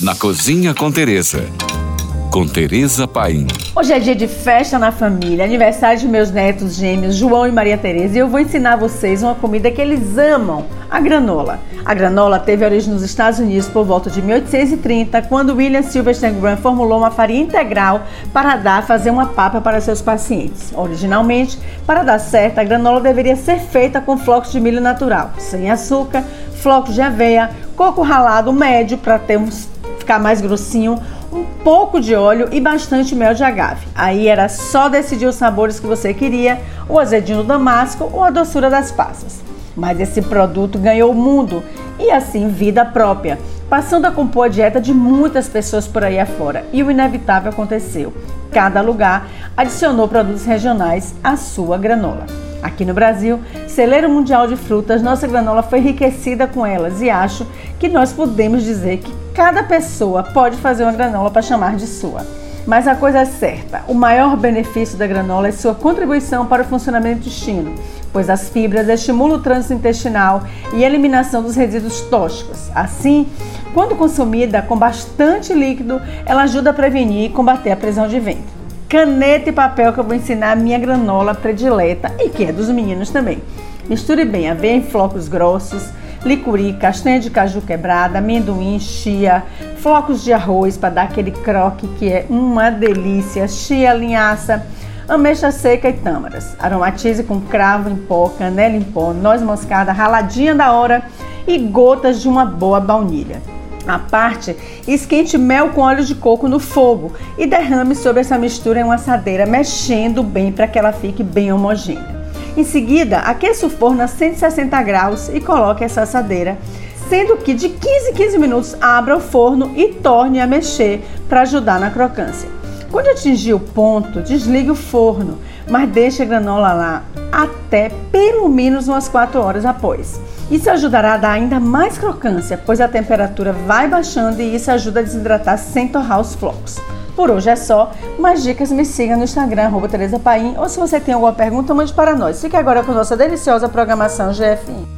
na Cozinha com Teresa. Com Teresa Paim. Hoje é dia de festa na família, aniversário de meus netos gêmeos, João e Maria Teresa, e eu vou ensinar vocês uma comida que eles amam, a granola. A granola teve origem nos Estados Unidos por volta de 1830, quando William Sylvester Graham formulou uma farinha integral para dar fazer uma papa para seus pacientes. Originalmente, para dar certo, a granola deveria ser feita com flocos de milho natural, sem açúcar, flocos de aveia, coco ralado médio para ter um, ficar mais grossinho, um pouco de óleo e bastante mel de agave. Aí era só decidir os sabores que você queria, o azedinho do damasco ou a doçura das passas. Mas esse produto ganhou o mundo e assim vida própria, passando a compor a dieta de muitas pessoas por aí afora. E o inevitável aconteceu. Cada lugar adicionou produtos regionais à sua granola. Aqui no Brasil, celeiro mundial de frutas, nossa granola foi enriquecida com elas e acho que nós podemos dizer que cada pessoa pode fazer uma granola para chamar de sua. Mas a coisa é certa: o maior benefício da granola é sua contribuição para o funcionamento do intestino, pois as fibras estimulam o trânsito intestinal e a eliminação dos resíduos tóxicos. Assim, quando consumida com bastante líquido, ela ajuda a prevenir e combater a prisão de ventre caneta e papel que eu vou ensinar a minha granola predileta e que é dos meninos também. Misture bem aveia em flocos grossos, licuri, castanha de caju quebrada, amendoim, chia, flocos de arroz para dar aquele croque que é uma delícia, chia, linhaça, ameixa seca e tâmaras. Aromatize com cravo em pó, canela em pó, noz moscada raladinha da hora e gotas de uma boa baunilha à parte, esquente mel com óleo de coco no fogo e derrame sobre essa mistura em uma assadeira, mexendo bem para que ela fique bem homogênea. Em seguida, aqueça o forno a 160 graus e coloque essa assadeira, sendo que de 15 em 15 minutos abra o forno e torne a mexer para ajudar na crocância. Quando atingir o ponto, desligue o forno, mas deixe a granola lá até pelo menos umas 4 horas após. Isso ajudará a dar ainda mais crocância, pois a temperatura vai baixando e isso ajuda a desidratar sem torrar os flocos. Por hoje é só. Mais dicas me siga no Instagram, Teresa Paim, ou se você tem alguma pergunta, mande para nós. Fique agora com nossa deliciosa programação GFI.